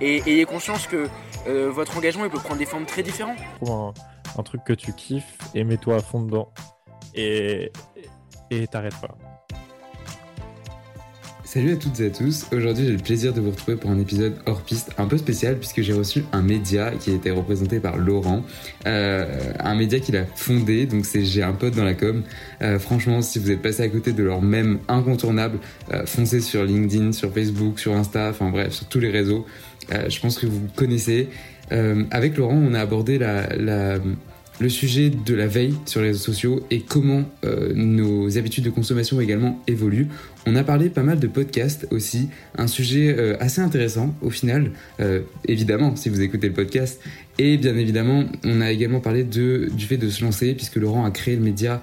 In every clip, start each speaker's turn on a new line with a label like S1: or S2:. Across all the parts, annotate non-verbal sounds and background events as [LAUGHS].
S1: et ayez conscience que euh, votre engagement il peut prendre des formes très différentes.
S2: Trouve un, truc que tu kiffes et mets-toi à fond dedans. Et t'arrêtes pas.
S3: Salut à toutes et à tous, aujourd'hui j'ai le plaisir de vous retrouver pour un épisode hors piste un peu spécial puisque j'ai reçu un média qui été représenté par Laurent, euh, un média qu'il a fondé, donc c'est J'ai un pote dans la com. Euh, franchement si vous êtes passé à côté de leur même incontournable, foncez sur LinkedIn, sur Facebook, sur Insta, enfin bref sur tous les réseaux, euh, je pense que vous connaissez. Euh, avec Laurent, on a abordé le sujet de la veille sur les réseaux sociaux et comment euh, nos habitudes de consommation également évoluent. On a parlé pas mal de podcasts aussi, un sujet assez intéressant au final, évidemment si vous écoutez le podcast. Et bien évidemment, on a également parlé du fait de se lancer, puisque Laurent a créé le média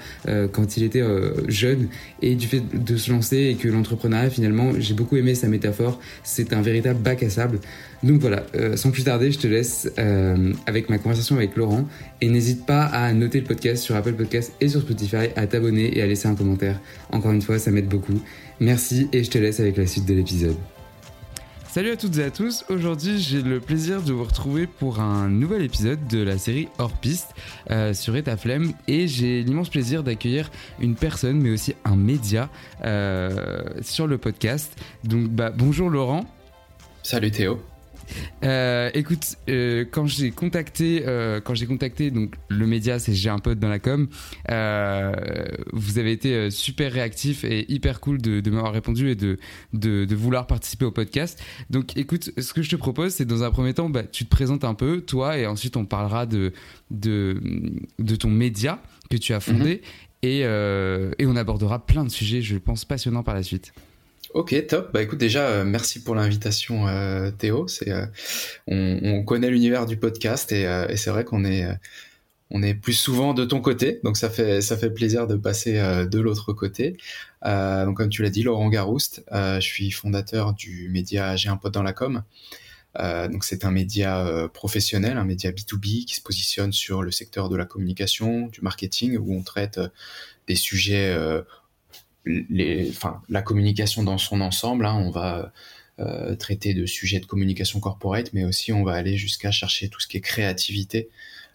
S3: quand il était jeune, et du fait de se lancer et que l'entrepreneuriat finalement, j'ai beaucoup aimé sa métaphore, c'est un véritable bac à sable. Donc voilà, euh, sans plus tarder, je te laisse euh, avec ma conversation avec Laurent et n'hésite pas à noter le podcast sur Apple Podcast et sur Spotify, à t'abonner et à laisser un commentaire. Encore une fois, ça m'aide beaucoup. Merci et je te laisse avec la suite de l'épisode. Salut à toutes et à tous, aujourd'hui j'ai le plaisir de vous retrouver pour un nouvel épisode de la série Hors Piste euh, sur Etaflem et j'ai l'immense plaisir d'accueillir une personne mais aussi un média sur le podcast. Donc bah, bonjour Laurent.
S4: Salut Théo.
S3: Euh, écoute, euh, quand j'ai contacté, euh, quand j'ai contacté donc le média, c'est j'ai un pote dans la com. vous avez été super réactif et hyper cool de, m'avoir répondu et de, de, vouloir participer au podcast. Donc, écoute, ce que je te propose, c'est dans un premier temps, bah, tu te présentes un peu toi et ensuite on parlera de de, de ton média que tu as fondé. Mhm. Et, et on abordera plein de sujets, je pense, passionnants par la suite.
S4: Ok, top. Bah écoute, déjà, euh, merci pour l'invitation, euh, Théo. C'est, euh, on, connaît l'univers du podcast et, c'est vrai qu'on est, on est plus souvent de ton côté, donc ça fait, ça fait plaisir de passer de l'autre côté. donc comme tu l'as dit, Laurent Garouste, je suis fondateur du média J'ai un pote dans la com. donc c'est un média professionnel, un média B2B qui se positionne sur le secteur de la communication, du marketing, où on traite des sujets la communication dans son ensemble. Hein, on va euh, traiter de sujets de communication corporate, mais aussi on va aller jusqu'à chercher tout ce qui est créativité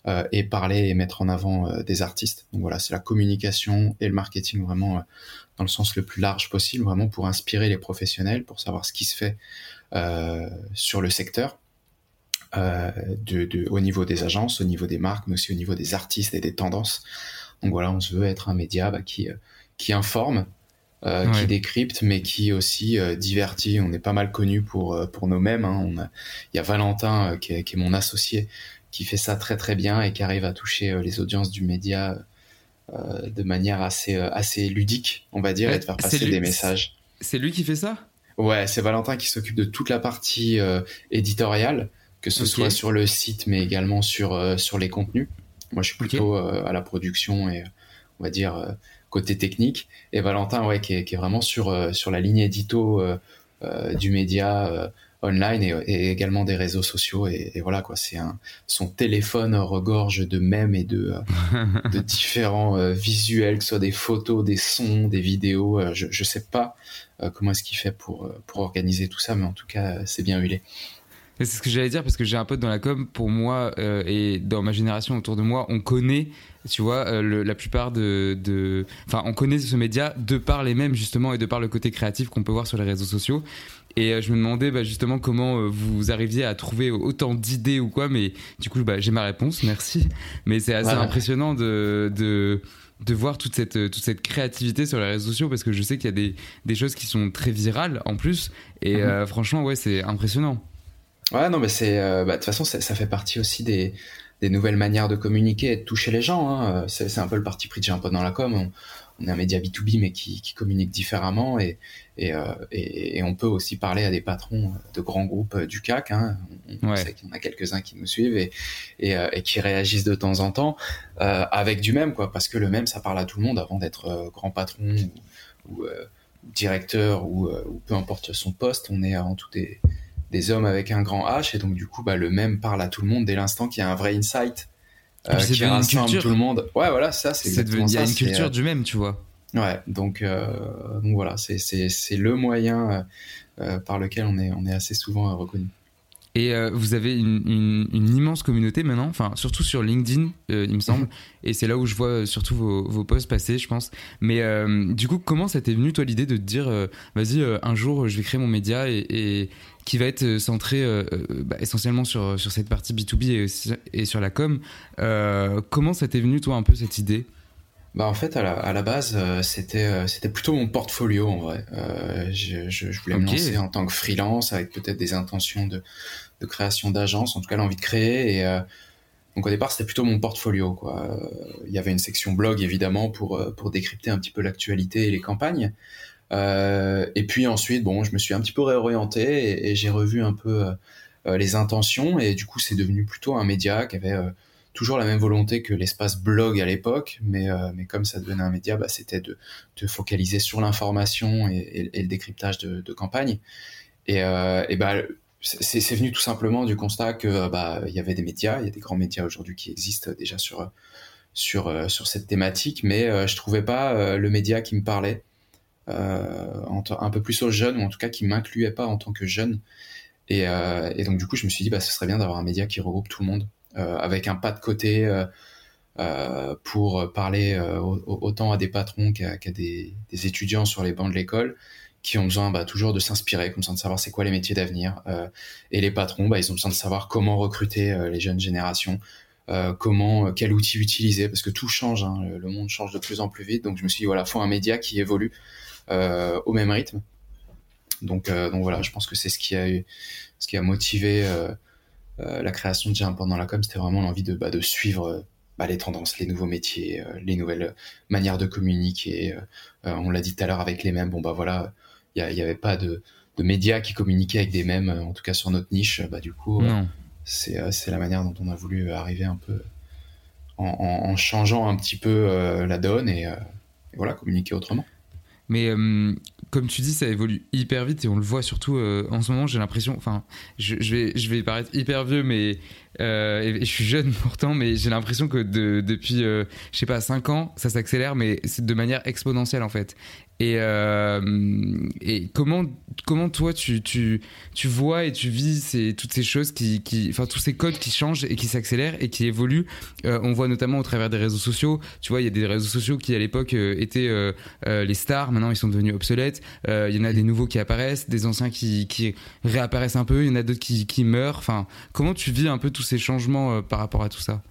S4: euh, et parler et mettre en avant euh, des artistes. Donc voilà, c'est la communication et le marketing vraiment dans le sens le plus large possible, vraiment pour inspirer les professionnels, pour savoir ce qui se fait sur le secteur. De, au niveau des agences, au niveau des marques, mais aussi au niveau des artistes et des tendances. Donc voilà, on se veut être un média bah, qui informe, euh, qui décrypte, mais qui aussi euh, divertit. On est pas mal connu pour euh, pour nous-mêmes. Hein. Il y a Valentin qui est, qui, est, mon associé, qui fait ça très très bien et qui arrive à toucher les audiences du média de manière assez assez ludique, on va dire, et de faire passer des messages.
S3: C'est lui qui fait ça?
S4: Ouais, c'est Valentin qui s'occupe de toute la partie éditoriale, que ce soit sur le site, mais également sur sur les contenus. Moi, je suis plutôt à la production et on va dire côté technique. Et Valentin, ouais, qui est, qui est vraiment sur, euh, sur la ligne édito euh, euh, du média online et, également des réseaux sociaux. Et, voilà, quoi, c'est un, son téléphone regorge de mèmes et de, de [LAUGHS] différents visuels, que ce soit des photos, des sons, des vidéos. je, je sais pas comment est-ce qu'il fait pour, pour organiser tout ça, mais en tout cas, c'est bien huilé.
S3: C'est ce que j'allais dire parce que j'ai un pote dans la com. Pour moi euh, et dans ma génération autour de moi, on connaît, tu vois, euh, le- la plupart de, de- enfin, on connaît ce média de par les mêmes justement et de par le côté créatif qu'on peut voir sur les réseaux sociaux. Et euh, je me demandais bah, justement comment vous arriviez à trouver autant d'idées ou quoi. Mais du coup, bah, j'ai ma réponse, merci. Mais c'est assez impressionnant de, de de voir toute cette toute cette créativité sur les réseaux sociaux parce que je sais qu'il y a des, des choses qui sont très virales en plus. Et
S4: Mhm.
S3: euh, franchement, ouais, c'est impressionnant.
S4: Ouais, non, mais c'est. euh, bah, De toute façon, ça, ça fait partie aussi des, des nouvelles manières de communiquer et de toucher les gens. hein. C'est c'est un peu le parti pris de J'ai un pote dans la com. On, on est un média B2B, mais qui, qui communique différemment. Et, et, euh, et, et on peut aussi parler à des patrons de grands groupes euh, du CAC. Hein. On, on
S3: Ouais.
S4: sait qu'il y en a quelques-uns qui nous suivent et, et, euh, et qui réagissent de temps en temps euh, avec du même, quoi. Parce que le même, ça parle à tout le monde avant d'être euh, grand patron ou, ou, euh, directeur ou, euh, ou peu importe son poste. On est avant tout des des hommes avec un grand H et donc du coup bah, le même parle à tout le monde dès l'instant qu'il y a un vrai insight
S3: puis c'est
S4: qui rassemble tout le monde ouais voilà ça c'est
S3: C'est
S4: exactement
S3: devenu- il y a
S4: ça,
S3: une culture
S4: euh,
S3: du même, tu vois.
S4: ouais donc euh, donc voilà c'est le moyen euh, euh, par lequel on est on est assez souvent euh, reconnu
S3: Et euh, vous avez une, une- une immense communauté maintenant, enfin surtout sur LinkedIn, euh, il me semble. [LAUGHS] Et c'est là où je vois euh, surtout vos, vos posts passer, je pense. Mais euh, du coup, comment ça t'est venu toi l'idée de te dire, euh, vas-y, euh, un jour je vais créer mon média et, et qui va être euh, centré euh, euh, bah, essentiellement sur, sur cette partie B2B et, sur la com. Euh, comment ça t'est venu toi un peu cette idée?
S4: Bah en fait à la, à la base euh, c'était c'était plutôt mon portfolio en vrai. Je, je, je voulais me lancer en tant que freelance avec peut-être des intentions de, de création d'agence, en tout cas l'envie de créer et donc au départ c'était plutôt mon portfolio quoi. Il y avait une section blog évidemment pour pour décrypter un petit peu l'actualité et les campagnes. Euh, et puis ensuite bon je me suis un petit peu réorienté et, j'ai revu un peu euh, euh, les intentions. Et du coup c'est devenu plutôt un média qui avait toujours la même volonté que l'espace blog à l'époque, mais, mais comme ça devenait un média, bah, c'était de, de focaliser sur l'information et, le décryptage de, campagne. Et, et bah, c'est venu tout simplement du constat que bah, y avait des médias, il y a des grands médias aujourd'hui qui existent déjà sur, sur, sur cette thématique, mais je trouvais pas le média qui me parlait, un peu plus aux jeunes, ou en tout cas qui m'incluait pas en tant que jeune. Et, euh, et donc du coup, je me suis dit, bah, ce serait bien d'avoir un média qui regroupe tout le monde, euh, avec un pas de côté euh, euh, pour parler euh, au- au- autant à des patrons qu'à des, étudiants sur les bancs de l'école qui ont besoin bah, toujours de s'inspirer, ont besoin de savoir c'est quoi les métiers d'avenir. Euh, et les patrons, bah, ils ont besoin de savoir comment recruter euh, les jeunes générations, euh, comment, euh, quel outil utiliser, parce que tout change, hein, le, monde change de plus en plus vite. Donc je me suis dit, voilà, faut un média qui évolue euh, au même rythme. Donc, euh, donc voilà, je pense que c'est ce qui a eu, ce qui a motivé euh, euh, la création de Jam pendant la com, c'était vraiment l'envie de, bah, de suivre euh, bah, les tendances, les nouveaux métiers, euh, les nouvelles manières de communiquer. euh, euh, on l'a dit tout à l'heure avec les mêmes. Bon bah voilà, il n'y avait pas de, de médias qui communiquaient avec des mêmes, euh, en tout cas sur notre niche. Bah du coup, euh, c'est euh, la manière dont on a voulu arriver un peu en, en- en changeant un petit peu euh, la donne et, euh, et voilà communiquer autrement.
S3: Mais euh, comme tu dis, ça évolue hyper vite et on le voit surtout euh, en ce moment. J'ai l'impression, enfin, je, vais, je vais paraître hyper vieux, mais euh, et, je suis jeune [LAUGHS] pourtant, mais j'ai l'impression que de- depuis, euh, je sais pas, 5 ans, ça s'accélère, mais c'est de manière exponentielle en fait. Et, euh, et comment, comment toi tu, tu, tu vois et tu vis ces, toutes ces choses qui, qui, enfin tous ces codes qui changent et qui s'accélèrent et qui évoluent. Euh, on voit notamment au travers des réseaux sociaux. Tu vois, il y a des réseaux sociaux qui à l'époque euh, étaient les stars. Maintenant, ils sont devenus obsolètes. Euh, Il y en a des nouveaux qui apparaissent, des anciens qui, qui réapparaissent un peu. Il y en a d'autres qui, qui meurent. Enfin, comment tu vis un peu tous ces changements euh, par rapport à tout ça?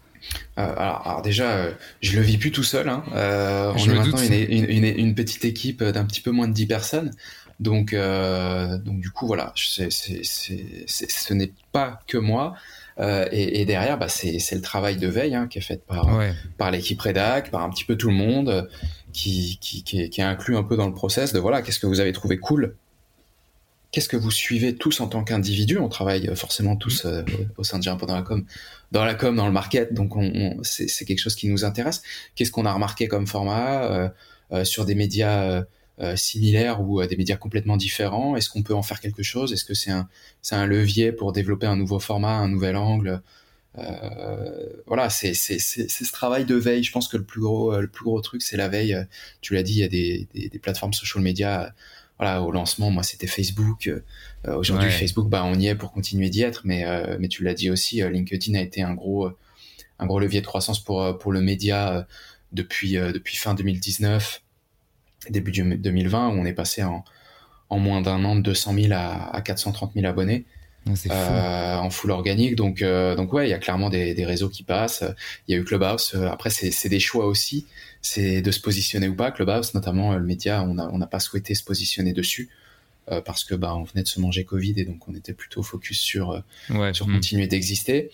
S4: Euh, alors, alors déjà, euh, je le vis plus tout seul. Hein. Euh, on
S3: Je
S4: est maintenant
S3: doute.
S4: une, une, une- une petite équipe d'un petit peu moins de 10 personnes. Donc, donc du coup, voilà, c'est- c'est- c'est- c'est- ce n'est pas que moi. Et, et derrière, bah, c'est le travail de veille hein, qui est fait par,
S3: Ouais.
S4: par l'équipe rédac, par un petit peu tout le monde, qui, qui, qui, est, qui est inclus un peu dans le process de voilà, qu'est-ce que vous avez trouvé cool? Qu'est-ce que vous suivez tous en tant qu'individu On travaille euh, forcément tous euh, au sein de peu dans la com, dans la com, dans le market, donc on, on- c'est quelque chose qui nous intéresse. Qu'est-ce qu'on a remarqué comme format euh, euh, sur des médias similaires ou des médias complètement différents? Est-ce qu'on peut en faire quelque chose? Est-ce que c'est un, c'est un levier pour développer un nouveau format, un nouvel angle voilà, c'est ce travail de veille. Je pense que le plus gros, euh, le plus gros truc, c'est la veille. Euh, Tu l'as dit, il y a des, des, des plateformes social media. euh, voilà, au lancement, moi, c'était Facebook. Euh, aujourd'hui,
S3: Ouais.
S4: Facebook, bah, on y est pour continuer d'y être, mais, euh, mais tu l'as dit aussi, euh, LinkedIn a été un gros, euh, un gros levier de croissance pour, euh, pour le média euh, depuis, euh, depuis fin 2019, début du- 2020, où on est passé en, en moins d'un an de 200 000 à, à 430 000 abonnés.
S3: Ah.
S4: Euh, en full organique. Donc, euh, donc ouais, il y a clairement des, des réseaux qui passent. Il y a eu Clubhouse. Euh, Après, c'est des choix aussi. C'est de se positionner ou pas. Clubhouse, notamment, euh, le média, on n'a on n'a pas souhaité se positionner dessus euh, parce que bah, on venait de se manger Covid et donc on était plutôt focus sur,
S3: Ouais.
S4: sur
S3: Mm.
S4: continuer d'exister.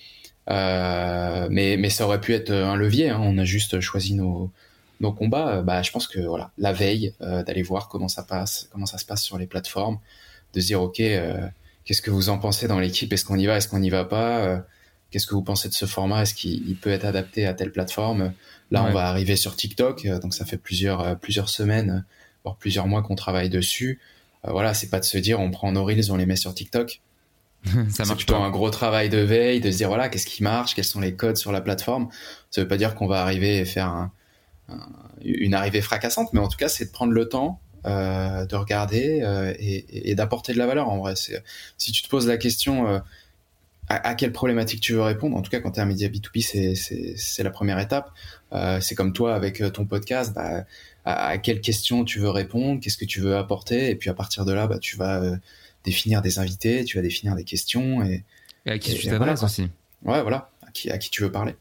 S4: Mais, mais ça aurait pu être un levier. hein. On a juste choisi nos, nos combats. Bah, je pense que voilà, la veille, d'aller voir comment ça passe, comment ça se passe sur les plateformes, de se dire ok, qu'est-ce que vous en pensez dans l'équipe? Est-ce qu'on y va? Est-ce qu'on n'y va pas? Euh, Qu'est-ce que vous pensez de ce format? Est-ce qu'il il peut être adapté à telle plateforme? Là,
S3: Ouais.
S4: on va arriver sur TikTok, euh, donc ça fait plusieurs euh, plusieurs semaines, voire plusieurs mois qu'on travaille dessus. Euh, voilà, c'est pas de se dire on prend nos reels, on les met sur TikTok [LAUGHS]
S3: ça
S4: c'est
S3: marche
S4: plutôt
S3: pas.
S4: un gros travail de veille, de se dire voilà, qu'est-ce qui marche, quels sont les codes sur la plateforme? Ça veut pas dire qu'on va arriver et faire un- un- une arrivée fracassante, mais en tout cas, c'est de prendre le temps euh, de regarder euh, et, et d'apporter de la valeur. En vrai, si tu te poses la question euh, à, à quelle problématique tu veux répondre, en tout cas quand tu es un média B2B, c'est- la première étape. C'est comme toi avec ton podcast, bah, à, à quelle question tu veux répondre, qu'est-ce que tu veux apporter, et puis à partir de là, bah, tu vas définir des invités, tu vas définir des questions et,
S3: Et à qui
S4: et-
S3: tu t'adresses
S4: voilà,
S3: aussi.
S4: Ouais, voilà, à qui, à qui tu veux parler.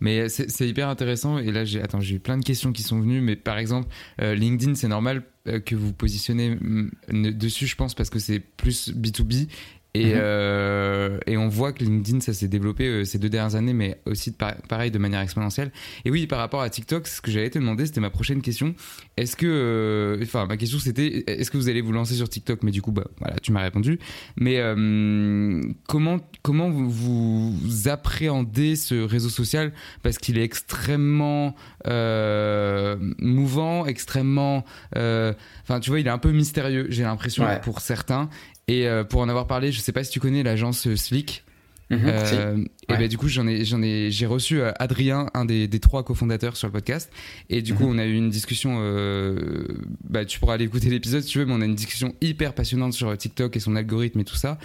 S3: Mais c'est hyper intéressant. Et là, j'ai eu plein de questions qui sont venues. Mais par exemple, euh, LinkedIn, c'est normal euh, que vous positionnez mm, dessus, je pense, parce que c'est plus B2B. Et,
S4: Mhm.
S3: euh, et on voit que LinkedIn, ça s'est développé euh, ces deux dernières années, mais aussi de par- pareil de manière exponentielle. Et oui, par rapport à TikTok, ce que j'allais te demander, c'était ma prochaine question. Est-ce que, euh, enfin, ma question c'était, est-ce que vous allez vous lancer sur TikTok? Mais du coup, bah, voilà, tu m'as répondu. Mais euh, comment, comment vous, vous appréhendez ce réseau social? Parce qu'il est extrêmement euh, mouvant, extrêmement, euh, enfin, tu vois, il est un peu mystérieux. J'ai l'impression
S4: Ouais.
S3: pour certains. Et euh, pour en avoir parlé, je sais pas si tu connais l'agence euh, Slick.
S4: Mhm,
S3: Euh,
S4: si.
S3: et
S4: Ouais.
S3: ben du coup j'en ai j'en ai j'ai reçu euh, Adrien un des, des trois cofondateurs sur le podcast et du coup
S4: Mhm.
S3: on a eu une discussion euh, bah tu pourras aller écouter l'épisode si tu veux mais on a une discussion hyper passionnante sur TikTok et son algorithme et tout ça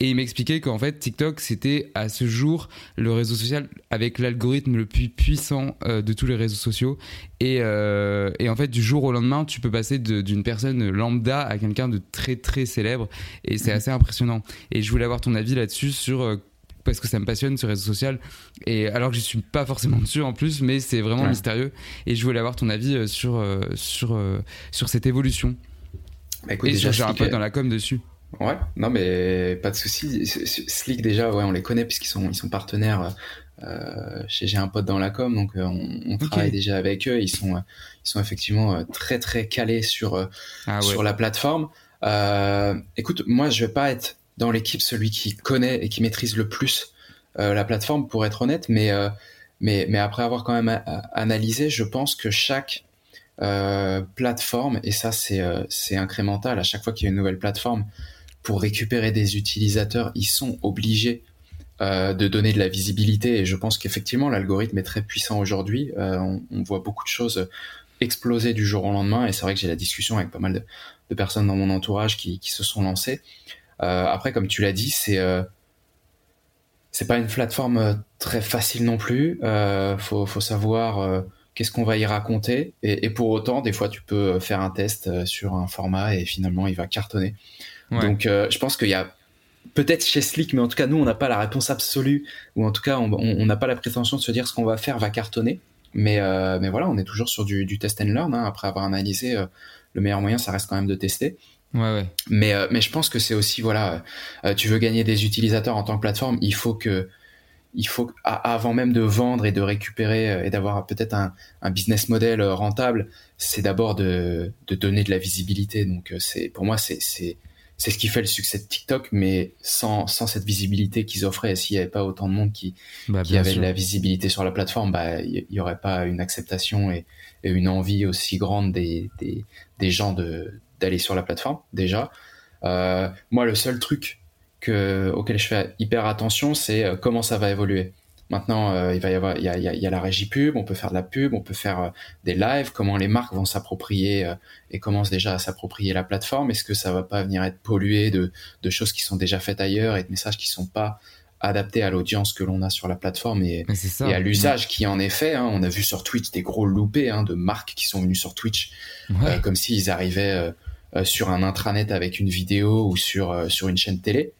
S3: et il m'expliquait qu'en fait TikTok c'était à ce jour le réseau social avec l'algorithme le plus puissant euh, de tous les réseaux sociaux et, et en fait du jour au lendemain tu peux passer de- d'une personne lambda à quelqu'un de très très célèbre et c'est
S4: Mhm.
S3: assez impressionnant et je voulais avoir ton avis là-dessus sur parce que ça me passionne ce réseau social et alors que je suis pas forcément dessus en plus mais c'est vraiment
S4: Ouais.
S3: mystérieux et je voulais avoir ton avis euh, sur euh, sur euh, sur cette évolution
S4: Bah, écoute,
S3: et j'ai un peu dans la com dessus
S4: Ouais, non mais pas de souci. Slick déjà, ouais, on les connaît puisqu'ils sont ils sont partenaires. Euh, chez j'ai un pote dans la com, donc on, travaille déjà avec eux. Ils sont ils sont effectivement très très calés sur
S3: Ah ouais.
S4: sur la plateforme. Euh, écoute, moi je vais pas être dans l'équipe celui qui connaît et qui maîtrise le plus euh, la plateforme pour être honnête, mais euh, mais mais après avoir quand même a- analysé, je pense que chaque euh, plateforme et ça c'est euh, c'est incrémental à chaque fois qu'il y a une nouvelle plateforme pour récupérer des utilisateurs, ils sont obligés euh, de donner de la visibilité. Et je pense qu'effectivement, l'algorithme est très puissant aujourd'hui. Euh, on, on voit beaucoup de choses exploser du jour au lendemain. Et c'est vrai que j'ai la discussion avec pas mal de, de personnes dans mon entourage qui, qui se sont lancées. Euh, après, comme tu l'as dit, c'est euh, c'est pas une plateforme euh, très facile non plus. Euh, faut, faut savoir euh, qu'est-ce qu'on va y raconter. Et, et pour autant, des fois, tu peux faire un test sur un format et finalement, il va cartonner.
S3: Ouais.
S4: Donc, euh, je pense qu'il y a peut-être chez Slick, mais en tout cas, nous, on n'a pas la réponse absolue, ou en tout cas, on n'a pas la prétention de se dire ce qu'on va faire va cartonner. Mais, euh, mais voilà, on est toujours sur du, du test and learn. hein. Après avoir analysé, le meilleur moyen, ça reste quand même de tester.
S3: Ouais ouais
S4: Mais, euh, mais je pense que c'est aussi, voilà, euh, tu veux gagner des utilisateurs en tant que plateforme, il faut que, il faut, avant même de vendre et de récupérer euh, et d'avoir peut-être un, un business model euh, rentable, c'est d'abord de, de donner de la visibilité. Donc, euh, c'est, pour moi, c'est, c'est, c'est ce qui fait le succès de TikTok, mais sans, sans cette visibilité qu'ils offraient, s'il n'y avait pas autant de monde qui,
S3: bah,
S4: qui avait
S3: sûr.
S4: de la visibilité sur la plateforme, bah, il n'y aurait pas une acceptation et, et une envie aussi grande des, des, des gens de, d'aller sur la plateforme, déjà. Euh, moi, le seul truc que, auquel je fais hyper attention, c'est euh, comment ça va évoluer. Maintenant, euh, il va y avoir, il y a, il y la régie pub, on peut faire de la pub, on peut faire euh, des lives. Comment les marques vont s'approprier euh, et commencent déjà à s'approprier la plateforme Est-ce que ça va pas venir être pollué de, de choses qui sont déjà faites ailleurs et de messages qui sont pas adaptés à l'audience que l'on a sur la plateforme et,
S3: ça.
S4: à l'usage qui en est fait hein. On a vu sur Twitch des gros loupés hein, de marques qui sont venus sur Twitch
S3: Ouais.
S4: comme s'ils arrivaient sur un intranet avec une vidéo ou sur sur, euh, une chaîne télé.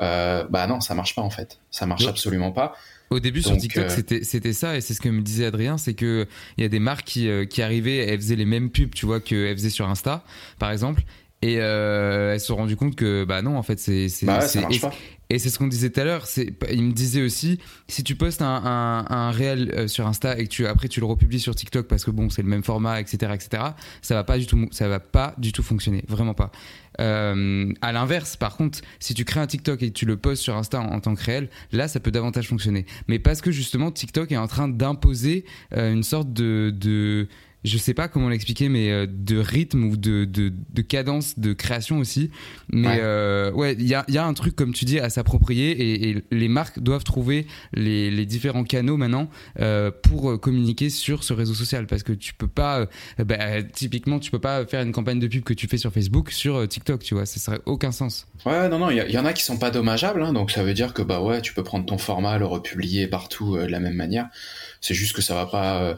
S4: Euh, bah non, ça marche pas en fait. Ça marche
S3: Ouais.
S4: absolument pas.
S3: Au début sur TikTok,
S4: euh,
S3: c'était ça et c'est ce que me disait Adrien, c'est que il y a des marques qui euh, qui arrivaient, elles faisaient les mêmes pubs, tu vois, qu'elles faisaient sur Insta, par exemple, et euh, elles se sont rendues compte que bah non, en fait, c'est c'est
S4: Bah ouais, ça
S3: c'est-
S4: marche
S3: et-
S4: pas.
S3: Et c'est ce qu'on disait tout à l'heure. C'est, il me disait aussi, si tu postes un, un, un réel euh, sur Insta et que tu après tu le republies sur TikTok parce que bon, c'est le même format, etc., etc. Ça va pas du tout, ça va pas du tout fonctionner, vraiment pas. Euh, à l'inverse, par contre, si tu crées un TikTok et que tu le postes sur Insta en, en tant que réel, là, ça peut davantage fonctionner. Mais parce que justement, TikTok est en train d'imposer euh, une sorte de, de je sais pas comment l'expliquer, mais euh, de rythme ou de, de, de cadence de création aussi. Mais
S4: Ouais.
S3: euh, ouais, il y a, il y a un truc, comme tu dis, à s'approprier et, et les marques doivent trouver les, les différents canaux maintenant euh, pour euh, communiquer sur ce réseau social parce que tu peux pas, euh, bah, typiquement, tu peux pas faire une campagne de pub que tu fais sur Facebook sur TikTok, tu vois, ça serait aucun sens.
S4: Ouais, non, non, il y, en a qui sont pas dommageables, hein, donc ça veut dire que bah ouais, tu peux prendre ton format, le republier partout de la même manière. C'est juste que ça va pas euh,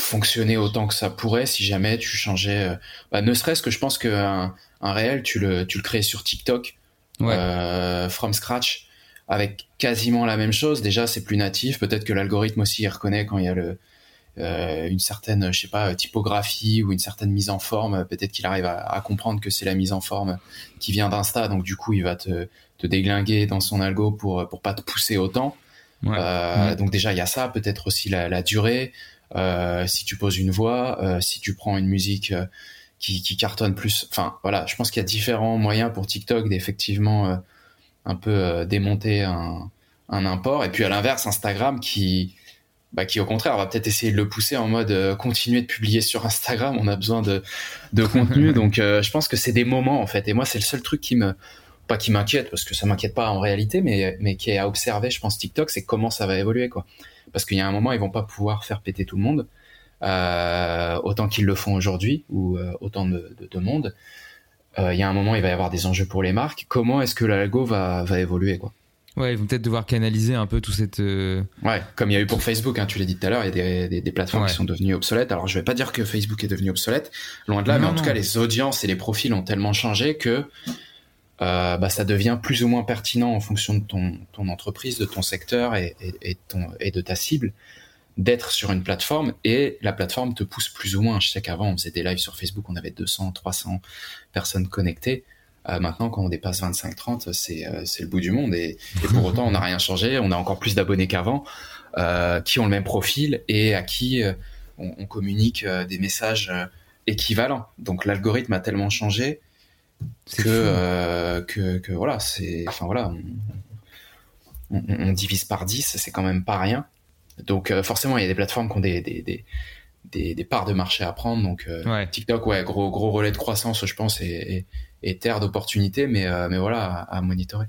S4: fonctionner autant que ça pourrait si jamais tu changeais. euh, bah, ne serait-ce que je pense qu'un un réel, tu le, tu le crées sur TikTok
S3: Ouais.
S4: euh, from scratch avec quasiment la même chose. Déjà, c'est plus natif. Peut-être que l'algorithme aussi il reconnaît quand il y a le euh, une certaine, je sais pas, typographie ou une certaine mise en forme. Peut-être qu'il arrive à, à comprendre que c'est la mise en forme qui vient d'Insta, donc du coup il va te, te déglinguer dans son algo pour pour pas te pousser autant.
S3: Ouais.
S4: Euh,
S3: Ouais.
S4: Donc déjà il y a ça, peut-être aussi la, la durée. Euh, si tu poses une voix, euh, si tu prends une musique euh, qui, qui cartonne plus. Enfin voilà, je pense qu'il y a différents moyens pour TikTok d'effectivement un peu démonter un, un import. Et puis à l'inverse, Instagram qui bah, qui au contraire va peut-être essayer de le pousser en mode euh, continuer de publier sur Instagram. On a besoin de, de contenu, [LAUGHS] donc euh, je pense que c'est des moments en fait. Et moi, c'est le seul truc qui me pas qui m'inquiète parce que ça m'inquiète pas en réalité, mais mais qui est à observer, je pense TikTok, c'est comment ça va évoluer quoi. Parce qu'il y a un moment, ils vont pas pouvoir faire péter tout le monde euh, autant qu'ils le font aujourd'hui ou euh, autant de, de, de monde. Euh, Il y a un moment, il va y avoir des enjeux pour les marques. Comment est-ce que l'algo va va évoluer quoi?
S3: Ouais, ils vont peut-être devoir canaliser un peu tout cette.
S4: Ouais, comme il y a eu pour Facebook, hein, tu l'as dit tout à l'heure, il y a des, des, des plateformes
S3: Ouais.
S4: qui sont devenues obsolètes. Alors je vais pas dire que Facebook est devenu obsolète, loin de là, mais
S3: Non,
S4: en tout cas les audiences et les profils ont tellement changé que euh, bah, ça devient plus ou moins pertinent en fonction de ton, ton entreprise, de ton secteur et, et, et, ton, et de ta cible d'être sur une plateforme et la plateforme te pousse plus ou moins. Je sais qu'avant on faisait des lives sur Facebook, on avait 200, 300 personnes connectées. Euh, maintenant, quand on dépasse 25-30, c'est euh, le bout du monde et, et pour autant on n'a rien changé. On a encore plus d'abonnés qu'avant euh, qui ont le même profil et à qui euh, on, communique euh, des messages euh, équivalents. Donc l'algorithme a tellement changé que, euh, que que voilà, c'est enfin voilà, on, on- on divise par 10, c'est quand même pas rien. Donc euh, forcément, il y a des plateformes qui ont des des, des, des, des parts de marché à prendre. Donc euh,
S3: Ouais.
S4: TikTok, ouais, gros gros relais de croissance, je pense, et, et, et terre d'opportunités, mais mais voilà, à, à monitorer.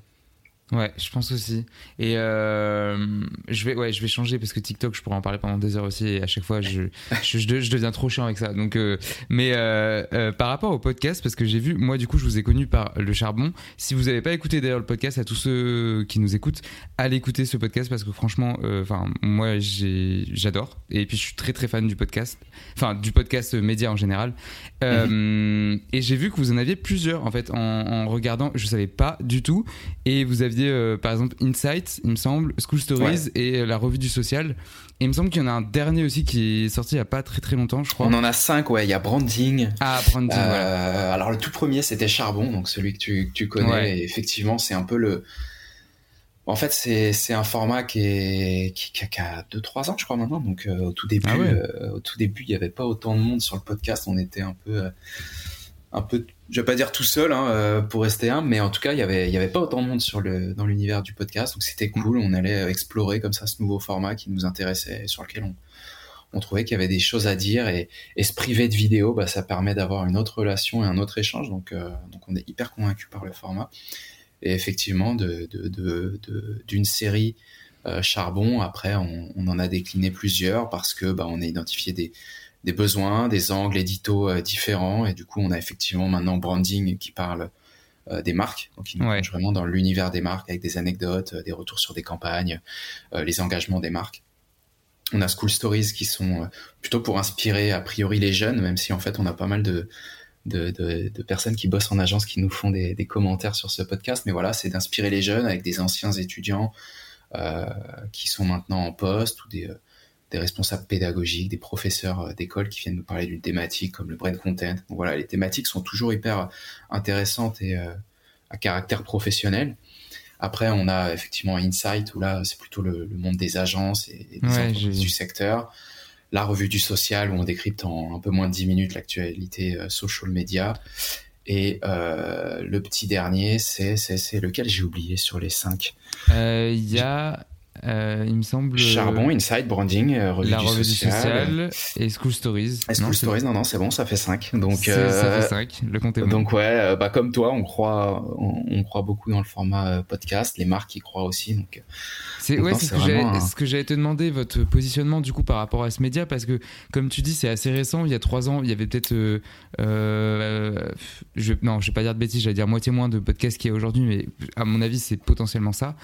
S3: Ouais, je pense aussi. Et euh, je vais, ouais, je vais changer parce que TikTok, je pourrais en parler pendant des heures aussi. Et à chaque fois, je, je, je, je deviens trop chiant avec ça. Donc, euh, mais euh, par rapport au podcast, parce que j'ai vu, moi, du coup, je vous ai connu par le charbon. Si vous n'avez pas écouté d'ailleurs le podcast, à tous ceux qui nous écoutent, allez écouter ce podcast parce que franchement, enfin, moi, j'adore. Et puis, je suis très très fan du podcast, enfin, du podcast média en général. Euh, Et j'ai vu que vous en aviez plusieurs en fait en, en regardant. Je savais pas du tout. Et vous aviez euh, par exemple Insight, il me semble, School Stories et euh, la revue du social. Et il me semble qu'il y en a un dernier aussi qui est sorti il y a pas très très longtemps, je crois.
S4: On en a cinq, ouais. Il y a Branding.
S3: Ah, Branding,
S4: Euh,
S3: voilà.
S4: Alors le tout premier, c'était Charbon, donc celui que tu, que tu connais.
S3: Ouais.
S4: Et effectivement, c'est un peu le. En fait, c'est un format qui est qui, a- qui a 2-3 ans, je crois maintenant. Donc euh, au tout début,
S3: Ah ouais.
S4: euh, au tout début, il n'y avait pas autant de monde sur le podcast. On était un peu, euh, un peu, je vais pas dire tout seul hein, euh, pour rester humble, mais en tout cas, il y avait pas autant de monde dans l'univers du podcast. Donc c'était cool. On allait explorer comme ça ce nouveau format qui nous intéressait sur lequel on trouvait qu'il y avait des choses à dire et, se priver de vidéo, bah, ça permet d'avoir une autre relation et un autre échange. Donc, euh, on est hyper convaincu par le format. Et effectivement, d'une série charbon. Après, on, on, en a décliné plusieurs parce que bah, on a identifié des, des besoins, des angles édito différents et du coup, on a effectivement maintenant branding qui parle des marques, donc qui nous ouais. vraiment dans l'univers des marques avec des anecdotes, des retours sur des campagnes, les engagements des marques. On a School Stories qui sont plutôt pour inspirer a priori les jeunes, même si en fait on a pas mal de, de, de, de, personnes qui bossent en agence qui nous font des, des commentaires sur ce podcast. Mais voilà, c'est d'inspirer les jeunes avec des anciens étudiants euh, qui sont maintenant en poste ou des, euh, des responsables pédagogiques, des professeurs euh, d'école qui viennent nous parler d'une thématique comme le brain content. Donc voilà, les thématiques sont toujours hyper intéressantes et euh, à caractère professionnel. Après, on a effectivement Insight où là, c'est plutôt le, le, monde des agences et, et des
S3: ouais,
S4: entreprises du secteur la revue du social où on décrypte en un peu moins de 10 minutes l'actualité euh, social media. Et euh, le petit dernier, c'est lequel j'ai oublié sur les 5
S3: Il euh, y a euh, il me semble.
S4: Charbon, Inside, Branding, euh, revue
S3: la
S4: du
S3: revue
S4: social.
S3: du social et School Stories.
S4: Et School
S3: non,
S4: Stories, non, non, c'est bon, ça fait 5. Donc,
S3: ça fait 5, le compte est bon.
S4: Donc, ouais, bah, comme toi, on croit, on, on, croit beaucoup dans le format podcast. Les marques y croient aussi. Donc,
S3: c'est ouais, ce, un... ce que j'allais te demander, votre positionnement du coup par rapport à ce média, parce que comme tu dis, c'est assez récent. Il y a 3 ans, il y avait peut-être. Euh, euh, je, non, je vais pas dire de bêtises, j'allais dire moitié moins de podcasts qu'il y a aujourd'hui, mais à mon avis, c'est potentiellement ça.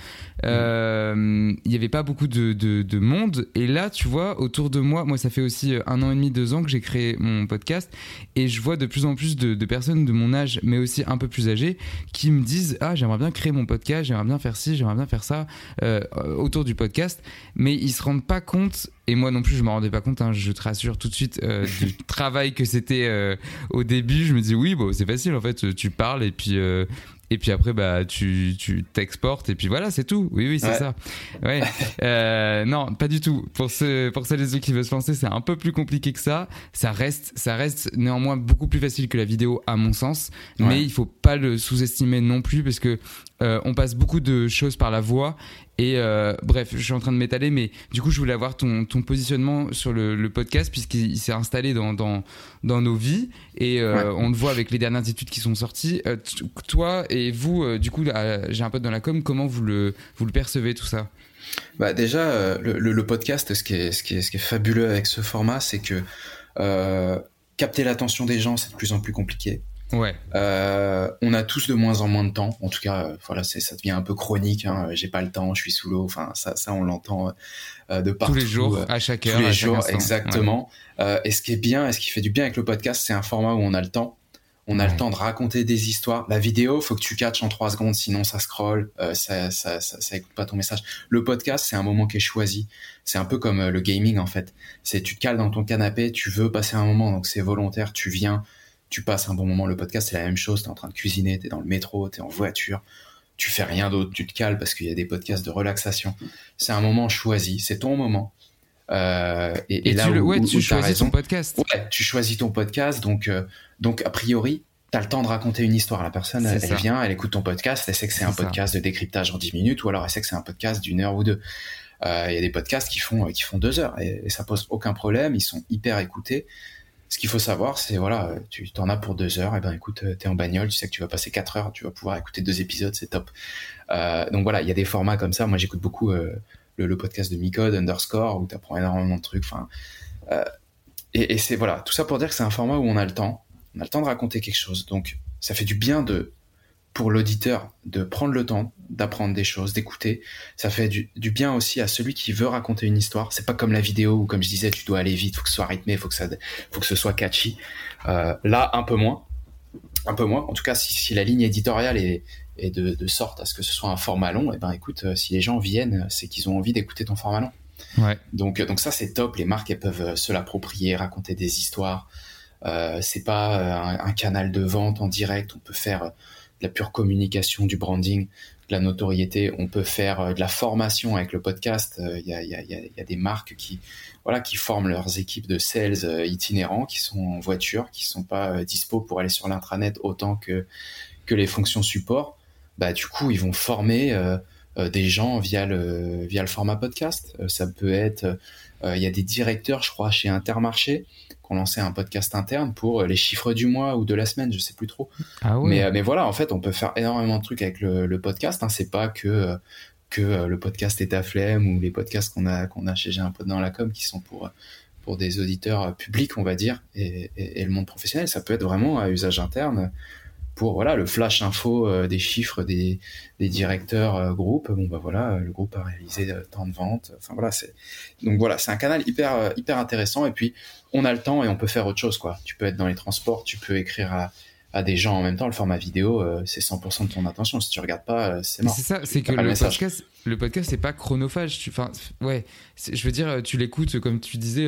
S3: Euh, il n'y avait pas beaucoup de, de, de, monde. Et là, tu vois, autour de moi, moi, ça fait aussi un an et demi, deux ans que j'ai créé mon podcast. Et je vois de plus en plus de, de, personnes de mon âge, mais aussi un peu plus âgées, qui me disent Ah, j'aimerais bien créer mon podcast, j'aimerais bien faire ci, j'aimerais bien faire ça euh, autour du podcast. Mais ils se rendent pas compte. Et moi non plus, je me rendais pas compte. Hein, je te rassure tout de suite euh, [LAUGHS] du travail que c'était euh, au début. Je me dis oui, bon, c'est facile en fait. Tu parles et puis et puis après bah tu tu t'exportes et puis voilà c'est tout. Oui oui c'est
S4: ouais.
S3: ça. Ouais. [LAUGHS] Euh, non pas du tout. Pour ceux pour celles et ceux qui veulent se lancer c'est un peu plus compliqué que ça. Ça reste ça reste néanmoins beaucoup plus facile que la vidéo à mon sens.
S4: Ouais.
S3: mais il faut pas le sous-estimer non plus parce que euh, on passe beaucoup de choses par la voix et euh, bref, je suis en train de m'étaler, mais du coup, je voulais avoir ton, ton positionnement sur le, le podcast, puisqu'il s'est installé dans, dans, dans nos vies, et euh,
S4: Ouais.
S3: on le voit avec les dernières études qui sont sorties. Euh, toi et vous, du coup, j'ai un pote dans la com, comment vous le, vous le percevez tout ça?
S4: Bah déjà, le, le, podcast, ce qui, est, ce, qui est, ce qui est fabuleux avec ce format, c'est que capter l'attention des gens, c'est de plus en plus compliqué.
S3: Ouais.
S4: Euh, on a tous de moins en moins de temps. En tout cas, euh, voilà, ça devient un peu chronique. Hein. J'ai pas le temps, je suis sous l'eau. Enfin, ça, ça, on l'entend euh, de partout.
S3: Tous les jours, à chaque
S4: tous
S3: heure,
S4: les
S3: à chaque
S4: jours,
S3: instant.
S4: exactement. Et ce qui est bien, et ce qui fait du bien avec le podcast, c'est un format où on a le temps. On a
S3: Ouais.
S4: le temps de raconter des histoires. La vidéo, faut que tu catches en trois secondes, sinon ça scrolle, euh, ça, ça, ça, ça écoute pas ton message. Le podcast, c'est un moment qui est choisi. C'est un peu comme le gaming en fait. C'est tu te cales dans ton canapé, tu veux passer un moment, donc c'est volontaire. Tu viens, tu passes un bon moment. Le podcast, c'est la même chose. T'es en train de cuisiner, t'es dans le métro, t'es en voiture, tu fais rien d'autre, tu te cales parce qu'il y a des podcasts de relaxation. C'est un moment choisi, c'est ton moment. Euh, et,
S3: Et,
S4: et là
S3: tu, le,
S4: où,
S3: ouais,
S4: où-
S3: tu
S4: où
S3: choisis
S4: raison,
S3: ton podcast.
S4: Ouais, tu choisis ton podcast, donc euh, donc a priori, t'as le temps de raconter une histoire. La personne, elle, vient, elle écoute ton podcast, elle sait que c'est un
S3: ça.
S4: podcast de décryptage en 10 minutes, ou alors elle sait que c'est un podcast d'une heure ou deux. Euh, Il y a des podcasts qui font qui font deux heures et, et ça pose aucun problème. Ils sont hyper écoutés. Ce qu'il faut savoir, c'est voilà, euh, tu t'en as pour deux heures. Et ben écoute, euh, t'es en bagnole, tu sais que tu vas passer quatre heures, tu vas pouvoir écouter deux épisodes, c'est top. Euh, donc voilà, il y a des formats comme ça. Moi, j'écoute beaucoup le, podcast de Micode Underscore où t'apprends énormément de trucs. Enfin, et, et c'est voilà, tout ça pour dire que c'est un format où on a le temps, on a le temps de raconter quelque chose. Donc ça fait du bien de pour l'auditeur de prendre le temps d'apprendre des choses, d'écouter. Ça fait du, du bien aussi à celui qui veut raconter une histoire. C'est pas comme la vidéo où, comme je disais, tu dois aller vite, faut que ce soit rythmé, faut que ça, faut que ce soit catchy. Euh, là, un peu moins, un peu moins. En tout cas, si, si la ligne éditoriale est, est de, de sorte à ce que ce soit un format long, et ben écoute, euh, si les gens viennent, c'est qu'ils ont envie d'écouter ton format long.
S3: Ouais.
S4: Donc, euh, donc ça c'est top. Les marques elles peuvent euh, se l'approprier, raconter des histoires. Euh, c'est pas euh, un, un canal de vente en direct. On peut faire euh, la pure communication, du branding, de la notoriété. On peut faire euh, de la formation avec le podcast. Il y, a, des marques qui, voilà, qui forment leurs équipes de sales euh, itinérants, qui sont en voiture, qui sont pas euh, dispo pour aller sur l'intranet autant que que les fonctions support. Bah du coup ils vont former des gens via le via le format podcast. Ça peut être, il y a des directeurs, je crois, chez Intermarché ont lancé un podcast interne pour euh, les chiffres du mois ou de la semaine, je sais plus trop.
S3: Ah.
S4: Mais, euh, mais voilà, en fait, on peut faire énormément de trucs avec le, le podcast. Hein. C'est pas que euh, que le podcast est à flemme ou les podcasts qu'on a qu'on a chez J'ai un pote dans la com qui sont pour pour des auditeurs publics, on va dire, et, et, le monde professionnel. Ça peut être vraiment à usage interne pour voilà le flash info euh, des chiffres des, des directeurs euh, groupes. Bon bah voilà le groupe a réalisé euh, tant de ventes. Enfin voilà c'est donc voilà c'est un canal hyper hyper intéressant. Et puis on a le temps et on peut faire autre chose quoi. Tu peux être dans les transports tu peux écrire à à des gens en même temps. Le format vidéo c'est 100% de ton attention. Si tu regardes pas c'est mort.
S3: C'est ça c'est que le, podcast le podcast c'est pas chronophage. Tu enfin ouais je veux dire tu l'écoutes comme tu disais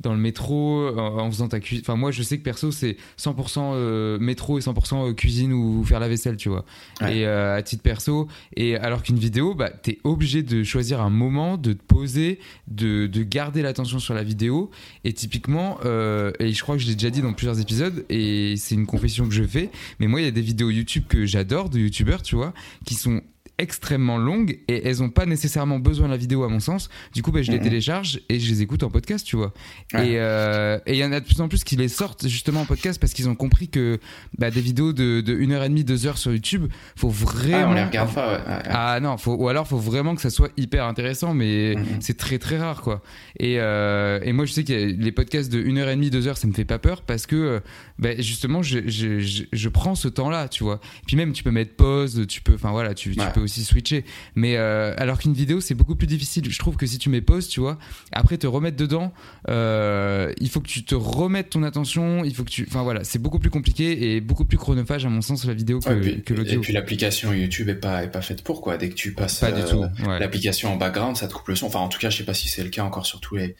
S3: dans le métro en, faisant ta cuisine. Enfin, moi, je sais que perso, c'est 100% euh, métro et 100% euh, cuisine ou faire la vaisselle, tu vois. Et euh, à titre perso, et alors qu'une vidéo, bah, t'es obligé de choisir un moment, de te poser, de, de garder l'attention sur la vidéo. Et typiquement, et je crois que je l'ai déjà dit dans plusieurs épisodes, et c'est une confession que je fais, mais moi, il y a des vidéos YouTube que j'adore de YouTubeurs, tu vois, qui sont extrêmement longues et elles ont pas nécessairement besoin de la vidéo à mon sens. Du coup, bah, je les mhm. télécharge et je les écoute en podcast, tu vois. Euh, et il y en a de plus en plus qui les sortent justement en podcast parce qu'ils ont compris que bah, des vidéos de, de 1h30, 2h sur YouTube, faut vraiment. Ah,
S4: on les regarde pas,
S3: Ah non, faut, ou alors faut vraiment que ça soit hyper intéressant, mais mhm. c'est très très rare, quoi. Et, euh, et moi, je sais que les podcasts de 1h30, 2h, ça me fait pas peur parce que euh, bah, justement, je, je, je, prends ce temps-là, tu vois. Puis même, tu peux mettre pause, tu peux, enfin voilà, tu, tu peux aussi switcher. Mais euh, alors qu'une vidéo, c'est beaucoup plus difficile. Je trouve que si tu mets pause, tu vois, après te remettre dedans, euh, il faut que tu te remettes ton attention. Il faut que tu, enfin voilà, c'est beaucoup plus compliqué et beaucoup plus chronophage à mon sens la vidéo que, l'audio.
S4: Et puis l'application YouTube est pas est pas faite pour quoi. Dès que tu passes
S3: pas du tout.
S4: Euh, l'application en background, ça te coupe le son. Enfin, en tout cas, je sais pas si c'est le cas encore sur tous les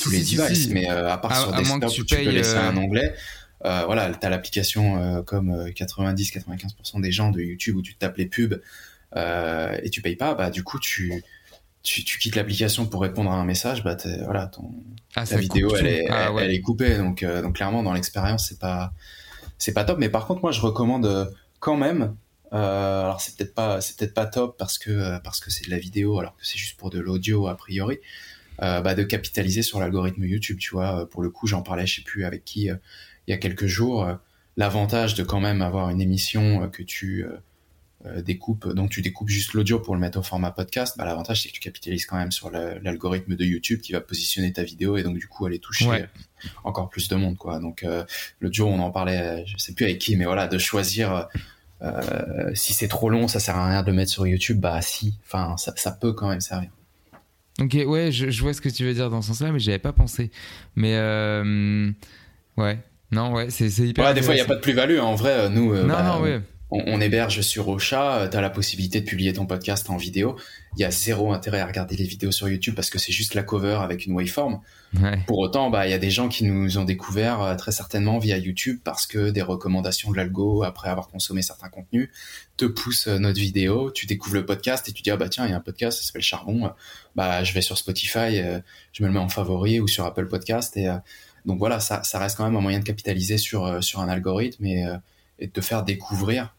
S4: tous les devices, mais à part sur desktop tu, tu peux laisser un onglet. Euh, voilà, tu as l'application comme 90-95% des gens de YouTube où tu tapes les pubs, euh, et tu payes pas, bah du coup tu tu, tu quittes l'application pour répondre à un message, bah voilà ton ah, ta vidéo elle est, ah, elle, est coupée, donc euh, donc clairement dans l'expérience c'est pas c'est pas top. Mais par contre moi je recommande euh, quand même. Euh, alors c'est peut-être pas c'est peut-être pas top parce que parce que c'est de la vidéo alors que c'est juste pour de l'audio a priori. bah, de capitaliser sur l'algorithme YouTube, tu vois. Pour le coup, j'en parlais, je sais plus avec qui, il y a quelques jours. L'avantage de quand même avoir une émission que tu euh, découpe, donc tu découpes juste l'audio pour le mettre au format podcast, bah, l'avantage c'est que tu capitalises quand même sur l'algorithme de YouTube qui va positionner ta vidéo et donc du coup aller toucher encore plus de monde quoi. Donc euh, l'audio on en parlait, je sais plus avec qui, mais voilà de choisir euh, si c'est trop long, ça sert à rien de le mettre sur YouTube, bah si, enfin ça, ça peut quand même servir.
S3: Ok, ouais, je, je, vois ce que tu veux dire dans ce sens-là, mais j'avais pas pensé. Mais ouais, non, ouais, c'est hyper.
S4: Ouais, des fois il y a pas de plus-value hein. en vrai. Nous,
S3: non, bah, non, ouais
S4: on, héberge sur Ocha, euh, tu as la possibilité de publier ton podcast en vidéo. Il y a zéro intérêt à regarder les vidéos sur YouTube parce que c'est juste la cover avec une waveform. Pour autant, bah il y a des gens qui nous ont découvert euh, très certainement via YouTube parce que des recommandations de l'algo après avoir consommé certains contenus te poussent euh, notre vidéo, tu découvres le podcast et tu dis ah bah tiens, il y a un podcast, ça s'appelle Charbon, bah je vais sur Spotify, je me le mets en favori ou sur Apple Podcast et donc voilà, ça, ça reste quand même un moyen de capitaliser sur sur un algorithme et, et de te faire découvrir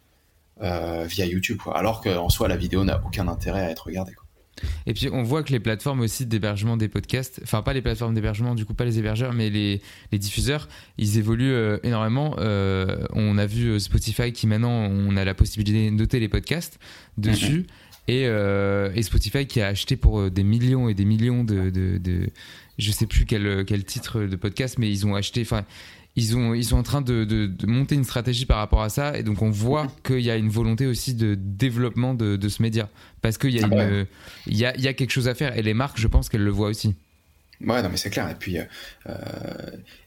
S4: via YouTube, alors qu'en soi la vidéo n'a aucun intérêt à être regardée.
S3: Et puis on voit que les plateformes aussi d'hébergement des podcasts, enfin pas les plateformes d'hébergement, du coup pas les hébergeurs, mais les, les diffuseurs, ils évoluent euh, énormément. Euh, on a vu Spotify qui maintenant on a la possibilité de noter les podcasts dessus. Et, et, Spotify qui a acheté pour des millions et des millions de, de, de je sais plus quel, quel titre de podcast, mais ils ont acheté, enfin ils, ont, ils sont en train de, de, monter une stratégie par rapport à ça. Et donc, on voit qu'il y a une volonté aussi de développement de, de ce média. Parce qu'il y, a ah y, a, y a quelque chose à faire. Et les marques, je pense qu'elles le voient aussi.
S4: Ouais, non, mais c'est clair. Et puis, euh, euh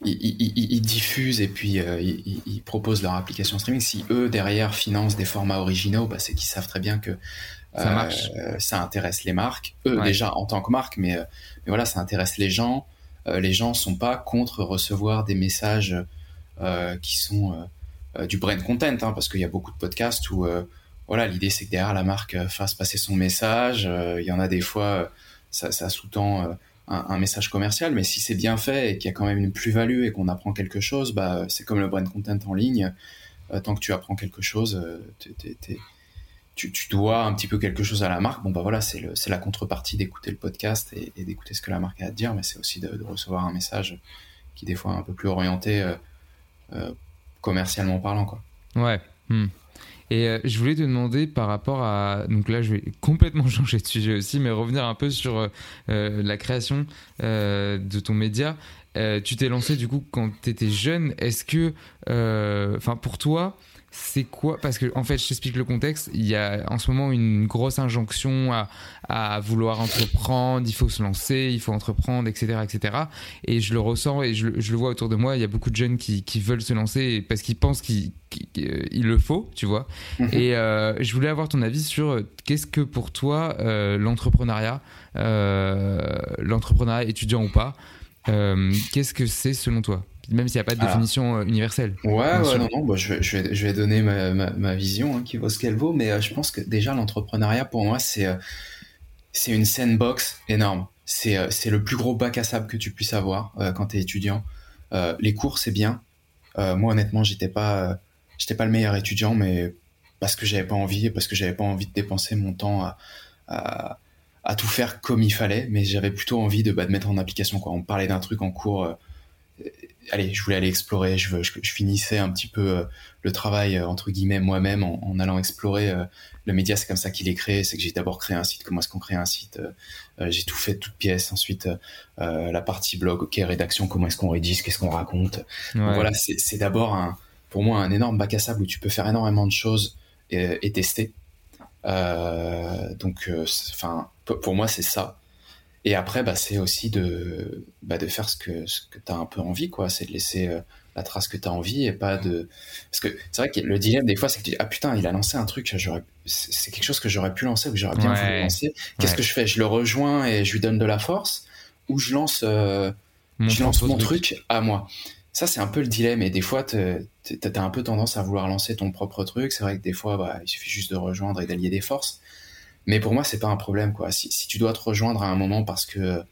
S4: ils, ils, ils, diffusent et puis euh, ils, ils, proposent leur application streaming. Si eux, derrière, financent des formats originaux, bah, c'est qu'ils savent très bien que ça, marche. Euh, ça intéresse les marques. Eux, déjà, en tant que marque, mais, mais voilà, ça intéresse les gens. Euh, les gens sont pas contre recevoir des messages euh, qui sont euh, du brand content, hein, parce qu'il y a beaucoup de podcasts où voilà, l'idée c'est que derrière la marque fasse passer son message. Il y en a des fois, ça, ça sous-tend un, message commercial, mais si c'est bien fait et qu'il y a quand même une plus-value et qu'on apprend quelque chose, bah, c'est comme le brand content en ligne. tant que tu apprends quelque chose, t'es, tu, dois un petit peu quelque chose à la marque. Bon, bah voilà, c'est la contrepartie d'écouter le podcast et, d'écouter ce que la marque a à te dire, mais c'est aussi de, recevoir un message qui, des fois, est un peu plus orienté euh, euh, commercialement parlant, quoi.
S3: Ouais, Hmm. Et euh, je voulais te demander par rapport à. Donc là, je vais complètement [LAUGHS] changer de sujet aussi, mais revenir un peu sur la création de ton média. tu t'es lancé du coup quand tu étais jeune. Est-ce que. Enfin, pour toi c'est quoi Parce que en fait, je t'explique le contexte. Il y a en ce moment une grosse injonction à, vouloir entreprendre. Il faut se lancer, il faut entreprendre, etc., etc. Et je le ressens et je, le vois autour de moi. Il y a beaucoup de jeunes qui, veulent se lancer parce qu'ils pensent qu'il le faut, tu vois. Mhm. Et euh, je voulais avoir ton avis sur euh, qu'est-ce que pour toi euh, l'entrepreneuriat, l'entrepreneuriat étudiant ou pas, qu'est-ce que c'est selon toi? Même s'il n'y a pas de définition euh, universelle.
S4: Ouais, ouais non, non, bah, je, vais, je, vais, je vais donner ma, ma, vision hein, qui vaut ce qu'elle vaut, mais euh, je pense que déjà l'entrepreneuriat pour moi c'est euh, c'est une sandbox énorme. C'est le plus gros bac à sable que tu puisses avoir quand tu es étudiant. les cours c'est bien. moi honnêtement j'étais pas j'étais pas le meilleur étudiant, mais parce que j'avais pas envie, parce que j'avais pas envie de dépenser mon temps à, à, à, tout faire comme il fallait, mais j'avais plutôt envie de, bah, de mettre en application. Quoi. On parlait d'un truc en cours allez, je voulais aller explorer. Je, je, je finissais un petit peu euh, le travail euh, entre guillemets moi-même en, allant explorer. Euh, le média, c'est comme ça qu'il est créé. C'est que j'ai d'abord créé un site. Comment est-ce qu'on crée un site J'ai tout fait toute pièce. Ensuite, la partie blog, ok, rédaction. Comment est-ce qu'on rédige Qu'est-ce qu'on raconte Voilà, c'est d'abord un, pour moi un énorme bac à sable où tu peux faire énormément de choses et, et tester. donc, enfin, pour moi, c'est ça. Et après, bah, c'est aussi de, bah, de faire ce que, ce que tu as un peu envie, quoi. C'est de laisser euh, la trace que tu as envie et pas de. Parce que c'est vrai que le dilemme, des fois, c'est que tu dis, ah putain, il a lancé un truc, c'est quelque chose que j'aurais pu lancer ou que j'aurais bien voulu lancer. Qu'est-ce que je fais? Je le rejoins et je lui donne de la force ou je lance, euh, mon, je lance mon truc. à moi? Ça, c'est un peu le dilemme. Et des fois, tu as un peu tendance à vouloir lancer ton propre truc. C'est vrai que des fois, bah, il suffit juste de rejoindre et d'allier des forces. Mais pour moi, c'est pas un problème, quoi. Si, tu dois te rejoindre à un moment parce que,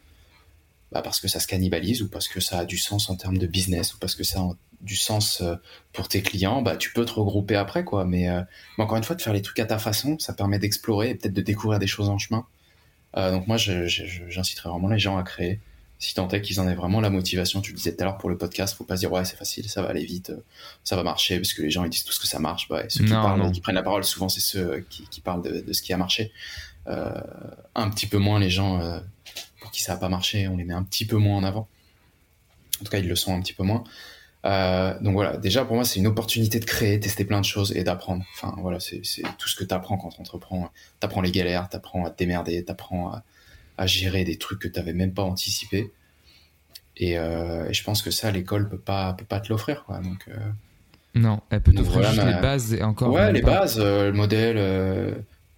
S4: bah parce que ça se cannibalise ou parce que ça a du sens en termes de business ou parce que ça a du sens euh, pour tes clients, bah tu peux te regrouper après, quoi. Mais, euh, mais encore une fois, de faire les trucs à ta façon, ça permet d'explorer et peut-être de découvrir des choses en chemin. Euh, donc moi, j'inciterais vraiment les gens à créer si tant est qu'ils en aient vraiment la motivation. Tu le disais tout à l'heure pour le podcast, faut pas se dire ouais c'est facile, ça va aller vite, euh, ça va marcher, parce que les gens ils disent tout ce que ça marche. Bah, ceux qui, parlent, qui prennent la parole souvent c'est ceux qui, parlent de, ce qui a marché. Euh, un petit peu moins les gens euh, pour qui ça a pas marché, on les met un petit peu moins en avant. En tout cas ils le sont un petit peu moins. donc voilà, déjà pour moi c'est une opportunité de créer, tester plein de choses et d'apprendre. Enfin voilà, c'est tout ce que tu apprends quand tu entreprends. Tu apprends les galères, tu apprends à te démerder, tu apprends à à gérer des trucs que tu n'avais même pas anticipé. Euh, et, je pense que ça, l'école peut pas peut pas te l'offrir, quoi. Donc euh,
S3: non, elle peut t'offrir juste les bases et encore.
S4: Ouais, les bases, euh, le modèle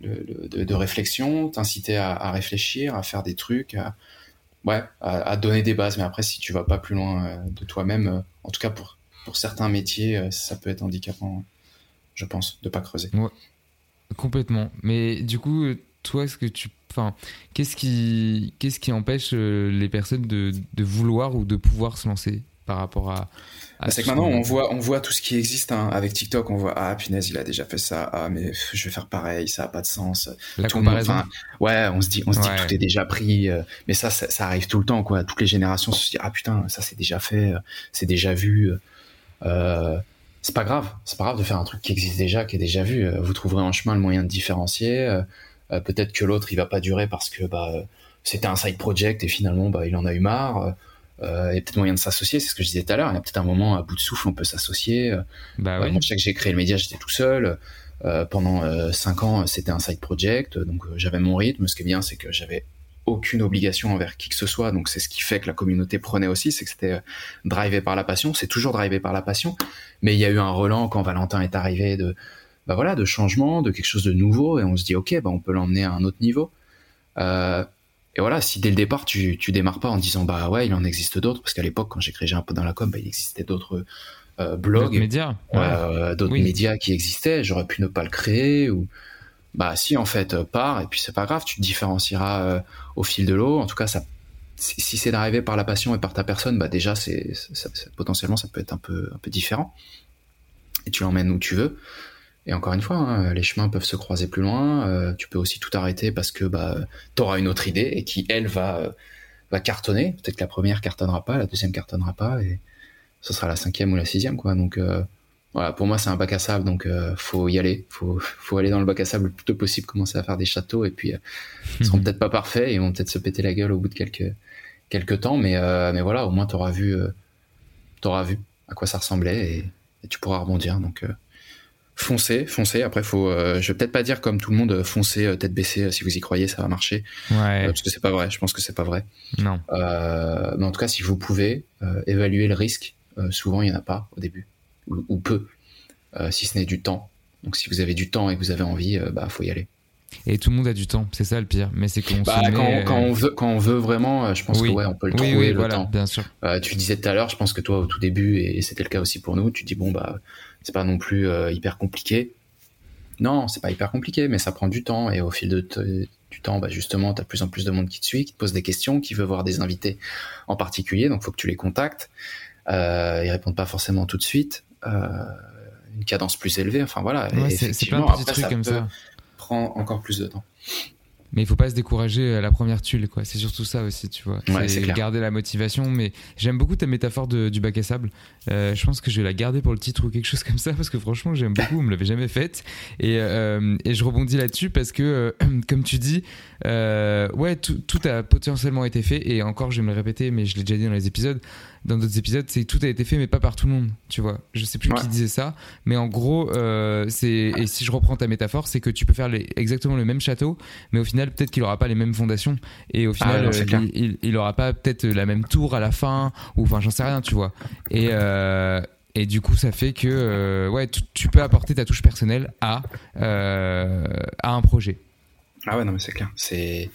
S4: de, réflexion, t'inciter à, réfléchir, à faire des trucs, à, ouais, à, donner des bases. Mais après, si tu vas pas plus loin de toi-même, en tout cas pour pour certains métiers, ça peut être handicapant, je pense, de pas creuser.
S3: Ouais, complètement. Mais du coup, toi, est-ce que tu Enfin, qu'est-ce qui, qu'est-ce qui empêche euh, les personnes de, de, vouloir ou de pouvoir se lancer par rapport à,
S4: bah, c'est que maintenant on voit on voit tout ce qui existe hein. avec TikTok on voit ah punaise il a déjà fait ça. Ah mais je vais faire pareil ça a pas de sens.
S3: La comparaison.
S4: ouais on se dit on se dit que tout est déjà pris euh, mais ça, ça, arrive tout le temps quoi. Toutes les générations se disent ah putain ça c'est déjà fait euh, c'est déjà vu euh, c'est pas grave. C'est pas grave de faire un truc qui existe déjà qui est déjà vu. Vous trouverez en chemin le moyen de différencier euh, peut-être que l'autre il va pas durer parce que bah c'était un side project et finalement bah il en a eu marre. Euh, il y a peut-être moyen de s'associer, c'est ce que je disais tout à l'heure. Il y a peut-être un moment à bout de souffle, on peut s'associer.
S3: Bah ouais.
S4: moi, je sais que j'ai créé le média, j'étais tout seul. Euh, pendant euh, cinq ans, c'était un side project, donc j'avais mon rythme. Ce qui est bien, c'est que j'avais aucune obligation envers qui que ce soit. Donc c'est ce qui fait que la communauté prenait aussi, c'est que c'était drivé par la passion. C'est toujours drivé par la passion, mais il y a eu un relan quand Valentin est arrivé de bah voilà, de changement, de quelque chose de nouveau, et on se dit ok, bah on peut l'emmener à un autre niveau. Euh, et voilà, si dès le départ tu, tu démarres pas en disant bah ouais, il en existe d'autres, parce qu'à l'époque quand créé un peu dans la com, bah, il existait d'autres euh, blogs,
S3: médias,
S4: euh, d'autres médias qui existaient, j'aurais pu ne pas le créer ou bah si en fait part et puis c'est pas grave, tu te différencieras au fil de l'eau. En tout cas, ça si c'est d'arriver par la passion et par ta personne, bah déjà c'est potentiellement ça peut être un peu un peu différent et tu l'emmènes où tu veux. Et encore une fois, hein, les chemins peuvent se croiser plus loin. Euh, tu peux aussi tout arrêter parce que bah, tu auras une autre idée et qui, elle, va, euh, va cartonner. Peut-être que la première cartonnera pas, la deuxième cartonnera pas, et ce sera la cinquième ou la sixième. Quoi. Donc, euh, voilà, pour moi, c'est un bac à sable, donc faut y aller. Faut, faut aller dans le bac à sable le plus tôt possible, commencer à faire des châteaux, et puis ils seront peut-être pas parfaits, et ils vont peut-être se péter la gueule au bout de quelques, quelques temps, mais, mais voilà, au moins t'auras vu, euh, t'auras vu à quoi ça ressemblait, et, et tu pourras rebondir. Donc foncez, foncez. Après, faut, euh, je vais peut-être pas dire comme tout le monde, euh, foncez euh, tête baissée. euh, Si vous y croyez, ça va marcher.
S3: Ouais.
S4: Parce que c'est pas vrai. Je pense que c'est pas vrai.
S3: Non.
S4: Mais en tout cas, si vous pouvez évaluer le risque, souvent il n'y en a pas au début, ou, ou peu, si ce n'est du temps. Donc si vous avez du temps et que vous avez envie, bah faut y aller.
S3: Et tout le monde a du temps, c'est ça le pire. Mais c'est qu'on
S4: Bah,
S3: met,
S4: quand, quand on veut, quand on veut vraiment, je pense
S3: Oui.
S4: que ouais, on peut le
S3: Oui,
S4: trouver
S3: oui,
S4: le
S3: voilà,
S4: temps.
S3: bien sûr.
S4: Euh, tu le disais tout à l'heure, je pense que toi au tout début et c'était le cas aussi pour nous, tu dis bon bah c'est pas non plus euh, hyper compliqué. Non, c'est pas hyper compliqué, mais ça prend du temps et au fil de du temps, bah justement, t'as de plus en plus de monde qui te suit, qui te pose des questions, qui veut voir des invités en particulier, donc faut que tu les contactes. Euh, ils répondent pas forcément tout de suite. Euh, une cadence plus élevée, enfin voilà.
S3: Ouais, c'est- plein de petits
S4: après,
S3: trucs comme
S4: peut
S3: ça.
S4: Prend encore plus de temps.
S3: Mais il faut pas se décourager à la première tuile, quoi. C'est surtout ça aussi, tu vois.
S4: Ouais, c'est
S3: garder la motivation. Mais j'aime beaucoup ta métaphore de- du bac à sable. Euh, je pense que je vais la garder pour le titre ou quelque chose comme ça parce que franchement, j'aime beaucoup. On me l'avait jamais faite. Et, euh, et je rebondis là-dessus parce que, euh, [CLEARS THROAT] comme tu dis, ouais, tout, tout a potentiellement été fait. Et encore, je vais me le répéter, mais je l'ai déjà dit dans les épisodes. Dans d'autres épisodes, c'est tout a été fait, mais pas par tout le monde, tu vois. Je sais plus
S4: Ouais.
S3: qui disait ça, mais en gros, euh, c'est et si je reprends ta métaphore, c'est que tu peux faire les- exactement le même château, mais au final, peut-être qu'il aura pas les mêmes fondations, et au final,
S4: non, c'est
S3: euh, il, il, il aura pas peut-être la même tour à la fin, ou enfin, j'en sais rien, tu vois. Et euh, et du coup, ça fait que euh, ouais, tu, tu peux apporter ta touche personnelle à euh, à un projet.
S4: Ah ouais, non, mais c'est clair. C'est,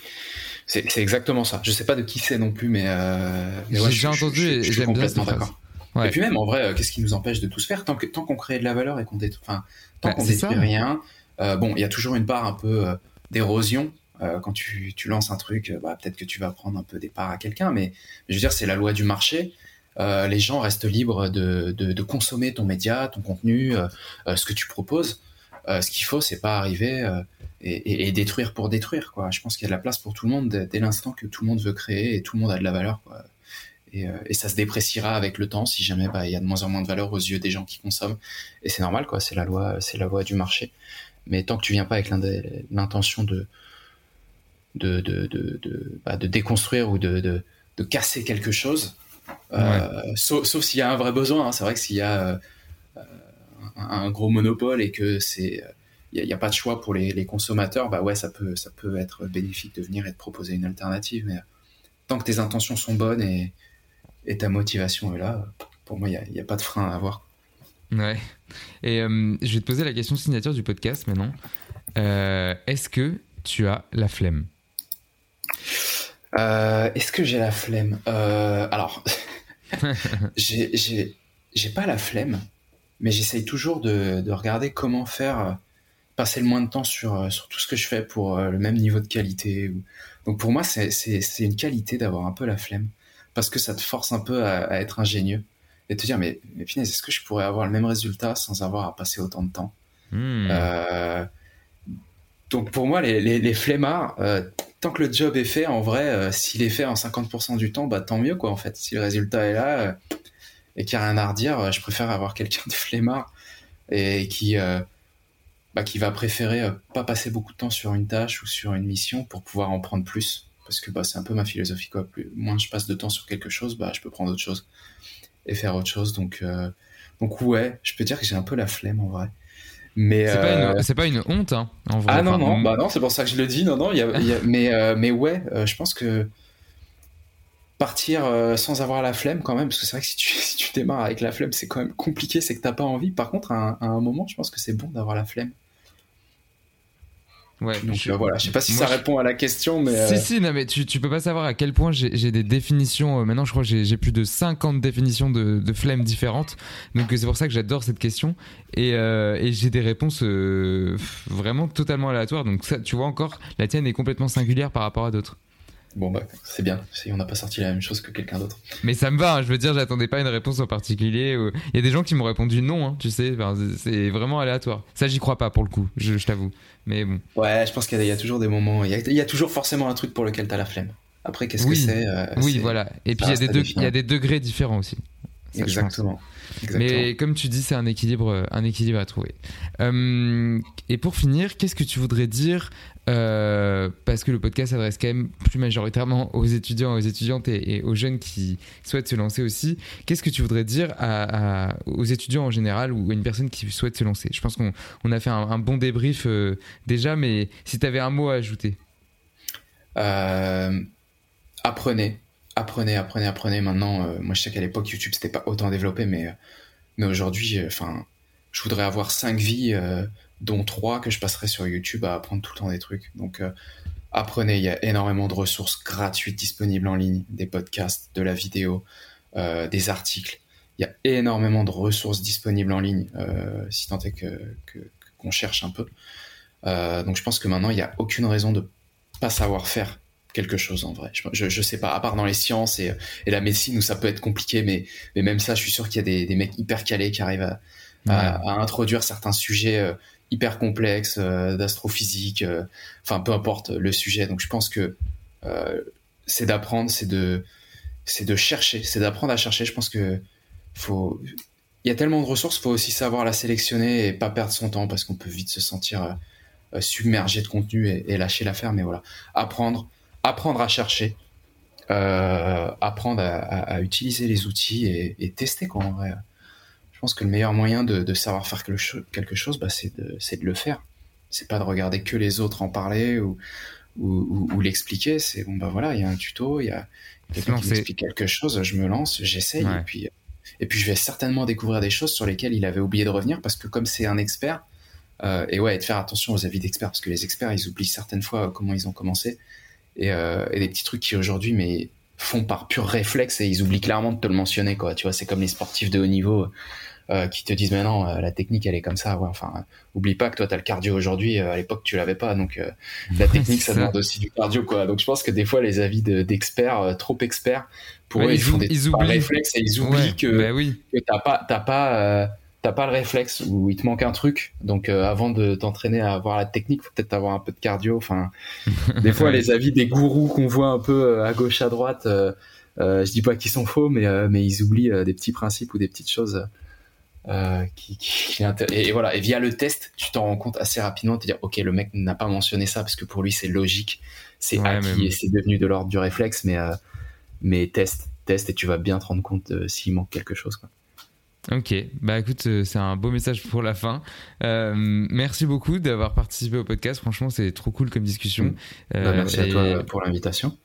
S4: c'est, c'est exactement ça. Je sais pas de qui c'est non plus, mais, euh, mais
S3: J'ai
S4: ouais,
S3: déjà entendu
S4: je-
S3: et
S4: je suis
S3: j'aime
S4: complètement d'accord.
S3: Ouais.
S4: Et puis même, en vrai, euh, qu'est-ce qui nous empêche de tout se faire tant que tant qu'on crée de la valeur et qu'on détruit, enfin, tant
S3: Bah,
S4: qu'on détruit rien. euh, bon, il y a toujours une part un peu euh, d'érosion quand tu, tu lances un truc. bah, peut-être que tu vas prendre un peu des parts à quelqu'un, mais je veux dire, c'est la loi du marché. Les gens restent libres de, de, de consommer ton média, ton contenu, ce que tu proposes. Ce qu'il faut, c'est pas arriver et, détruire pour détruire. Quoi. Je pense qu'il y a de la place pour tout le monde dès, dès l'instant que tout le monde veut créer et tout le monde a de la valeur. Quoi. Et, euh, et ça se dépréciera avec le temps si jamais bah, il y a de moins en moins de valeur aux yeux des gens qui consomment. Et c'est normal, quoi. C'est la loi, c'est la loi du marché. Mais tant que tu viens pas avec l'in- l'intention de de, de, de, de, bah, de déconstruire ou de, casser quelque chose, euh, sauf, sauf s'il y a un vrai besoin. hein. C'est vrai que s'il y a euh, euh, un, un gros monopole et que c'est il n'y a, pas de choix pour les, les consommateurs, bah ouais, ça peut, ça peut être bénéfique de venir et de proposer une alternative. Mais tant que tes intentions sont bonnes et, et ta motivation est là, pour moi, il n'y a, a pas de frein à avoir.
S3: Ouais. Et euh, je vais te poser la question signature du podcast maintenant. Euh, Est-ce que tu as la flemme?
S4: Euh, Est-ce que j'ai la flemme? Euh, Alors, [LAUGHS] [LAUGHS] j'ai- pas la flemme, mais j'essaye toujours de, de regarder comment faire euh, passer le moins de temps sur, euh, sur tout ce que je fais pour euh, le même niveau de qualité. Donc pour moi, c'est- une qualité d'avoir un peu la flemme, parce que ça te force un peu à, à être ingénieux et te dire, mais, mais punaise, est-ce que je pourrais avoir le même résultat sans avoir à passer autant de temps?
S3: Hmm.
S4: euh, donc pour moi, les, les, les flemmards, euh, tant que le job est fait, en vrai, euh, s'il est fait en 50% du temps, bah tant mieux quoi en fait. Si le résultat est là et qu'il n'y a rien à redire, je préfère avoir quelqu'un de flemmard et qui bah, qui va préférer euh, pas passer beaucoup de temps sur une tâche ou sur une mission pour pouvoir en prendre plus. Parce que bah, c'est un peu ma philosophie quoi. Plus, moins je passe de temps sur quelque chose, bah je peux prendre autre chose et faire autre chose. Donc euh, donc ouais, je peux dire que j'ai un peu la flemme en vrai. Mais
S3: C'est pas,
S4: euh,
S3: une- pas une honte, hein, en vrai.
S4: ah non, non, bah non, c'est pour ça que je le dis, non, non, il y a, il y a- [LAUGHS] mais, euh, mais ouais, euh, je pense que partir euh, sans avoir la flemme quand même, parce que c'est vrai que si tu, [LAUGHS] si tu démarres avec la flemme, c'est quand même compliqué, c'est que t'as pas envie. Par contre, à un, à un moment, je pense que c'est bon d'avoir la flemme.
S3: Ouais,
S4: Donc
S3: je-
S4: euh, voilà, je sais pas si ça
S3: je-
S4: répond à la question, mais...
S3: Si,
S4: euh,
S3: si, non, mais tu, tu peux pas savoir à quel point j'ai des définitions. euh, maintenant, je crois que j'ai plus de 50 définitions de, de flemme différentes. Donc, euh, c'est pour ça que j'adore cette question. Et, et j'ai des réponses vraiment totalement aléatoires. Donc, ça, tu vois encore, la tienne est complètement singulière par rapport à d'autres.
S4: Bon, bah, c'est bien, on n'a pas sorti la même chose que quelqu'un d'autre.
S3: Mais ça me va, hein, je veux dire, j'attendais pas une réponse en particulier. ou- Il y a des gens qui m'ont répondu non, hein, tu sais, enfin, c'est- vraiment aléatoire. Ça, j'y crois pas pour le coup, je, je t'avoue. Mais bon.
S4: Ouais, je pense qu'il y, y a toujours des moments, il y a, il y a toujours forcément un truc pour lequel t'as la flemme. Après, qu'est-ce
S3: oui,
S4: que c'est euh,
S3: Oui, voilà. Et puis il y, a
S4: reste
S3: des
S4: à
S3: degrés-
S4: définir.
S3: il y a des degrés différents aussi.
S4: Exactement.
S3: Mais comme tu dis, c'est un équilibre, un équilibre à trouver. Euh, et pour finir, qu'est-ce que tu voudrais dire euh, parce que le podcast s'adresse quand même plus majoritairement aux étudiants, aux étudiantes et, aux jeunes qui souhaitent se lancer aussi. Qu'est-ce que tu voudrais dire aux étudiants en général ou à une personne qui souhaite se lancer? Je pense qu'on on a fait un, bon débrief euh, déjà, mais si tu avais un mot à ajouter.
S4: apprenez, apprenez, apprenez, apprenez. Maintenant, moi je sais qu'à l'époque YouTube c'était pas autant développé, mais, mais aujourd'hui, enfin, je voudrais avoir cinq vies dont trois que je passerai sur YouTube à apprendre tout le temps des trucs. Donc euh, apprenez, il y a énormément de ressources gratuites disponibles en ligne, des podcasts, de la vidéo, euh, des articles. Il y a énormément de ressources disponibles en ligne, euh, si tant est que qu'on cherche un peu. donc je pense que maintenant il n'y a aucune raison de pas savoir faire quelque chose en vrai. Je, je, sais pas, à part dans les sciences et, et, la médecine où ça peut être compliqué, mais, mais même ça, je suis sûr qu'il y a des, des, mecs hyper calés qui arrivent à, à, introduire certains sujets hyper complexe, euh, d'astrophysique, euh, enfin peu importe le sujet. Donc je pense que euh, c'est d'apprendre, c'est de, c'est de chercher, c'est d'apprendre à chercher. Je pense que faut, il y a tellement de ressources, faut aussi savoir la sélectionner et pas perdre son temps parce qu'on peut vite se sentir submergé de contenu et, lâcher l'affaire. Mais voilà, apprendre, apprendre à chercher, apprendre à, utiliser les outils et, et tester quoi en vrai. Je pense que le meilleur moyen de, savoir faire quelque chose, bah, c'est de, de, le faire. C'est pas de regarder que les autres en parler ou, ou, l'expliquer. C'est bon, bah voilà, il y a un tuto, il y a quelqu'un qui m'explique quelque chose, je me lance, j'essaye, et, puis, et puis je vais certainement découvrir des choses sur lesquelles il avait oublié de revenir parce que comme c'est un expert, euh, et ouais, de faire attention aux avis d'experts parce que les experts, ils oublient certaines fois comment ils ont commencé et, euh, et des petits trucs qui aujourd'hui, mais font par pur réflexe et ils oublient clairement de te le mentionner quoi tu vois c'est comme les sportifs de haut niveau euh, qui te disent mais non euh, la technique elle est comme ça ouais enfin oublie pas que toi t'as le cardio aujourd'hui euh, à l'époque tu l'avais pas donc la technique ça, demande aussi du cardio quoi donc je pense que des fois les avis d'experts trop experts pour eux ils, font des ils réflexes et ils oublient que,
S3: bah oui.
S4: que t'as pas t'as pas t'as pas le réflexe ou il te manque un truc. Donc avant de t'entraîner à avoir la technique, faut peut-être avoir un peu de cardio. Enfin, [LAUGHS] des fois les avis des gourous qu'on voit un peu à gauche à droite, euh, je dis pas qu'ils sont faux, mais mais ils oublient des petits principes ou des petites choses euh, qui, qui, [LAUGHS] et, voilà et via le test tu t'en rends compte assez rapidement te dire ok le mec n'a pas mentionné ça parce que pour lui c'est logique c'est acquis et c'est devenu de l'ordre du réflexe mais euh, mais test test et tu vas bien te rendre compte euh, s'il manque quelque chose quoi.
S3: Ok, bah écoute, c'est un beau message pour la fin. merci beaucoup d'avoir participé au podcast. Franchement, c'est trop cool comme discussion.
S4: Bah, merci à toi pour l'invitation.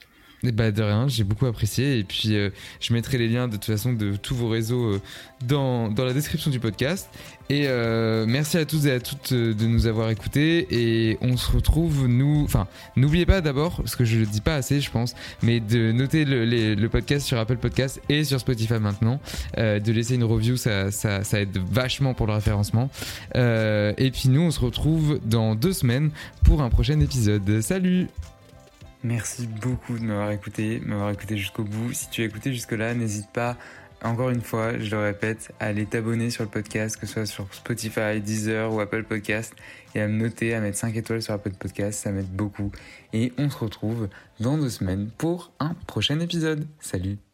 S3: Bah de rien, j'ai beaucoup apprécié. Et puis euh, je mettrai les liens de toute façon de tous vos réseaux euh, dans, dans, la description du podcast. Et euh, merci à tous et à toutes de nous avoir écoutés. Et on se retrouve, nous. Enfin, n'oubliez pas d'abord, parce que je le dis pas assez, je pense, mais de noter le, podcast sur Apple Podcast et sur Spotify maintenant. de laisser une review, ça, ça, aide vachement pour le référencement. et puis nous, on se retrouve dans deux semaines pour un prochain épisode. Salut! Merci beaucoup de m'avoir écouté, m'avoir écouté jusqu'au bout. Si tu as écouté jusque-là, n'hésite pas, encore une fois, je le répète, à aller t'abonner sur le podcast, que ce soit sur Spotify, Deezer ou Apple Podcast, et à me noter, à mettre 5 étoiles sur Apple Podcast, ça m'aide beaucoup. Et on se retrouve dans deux semaines pour un prochain épisode. Salut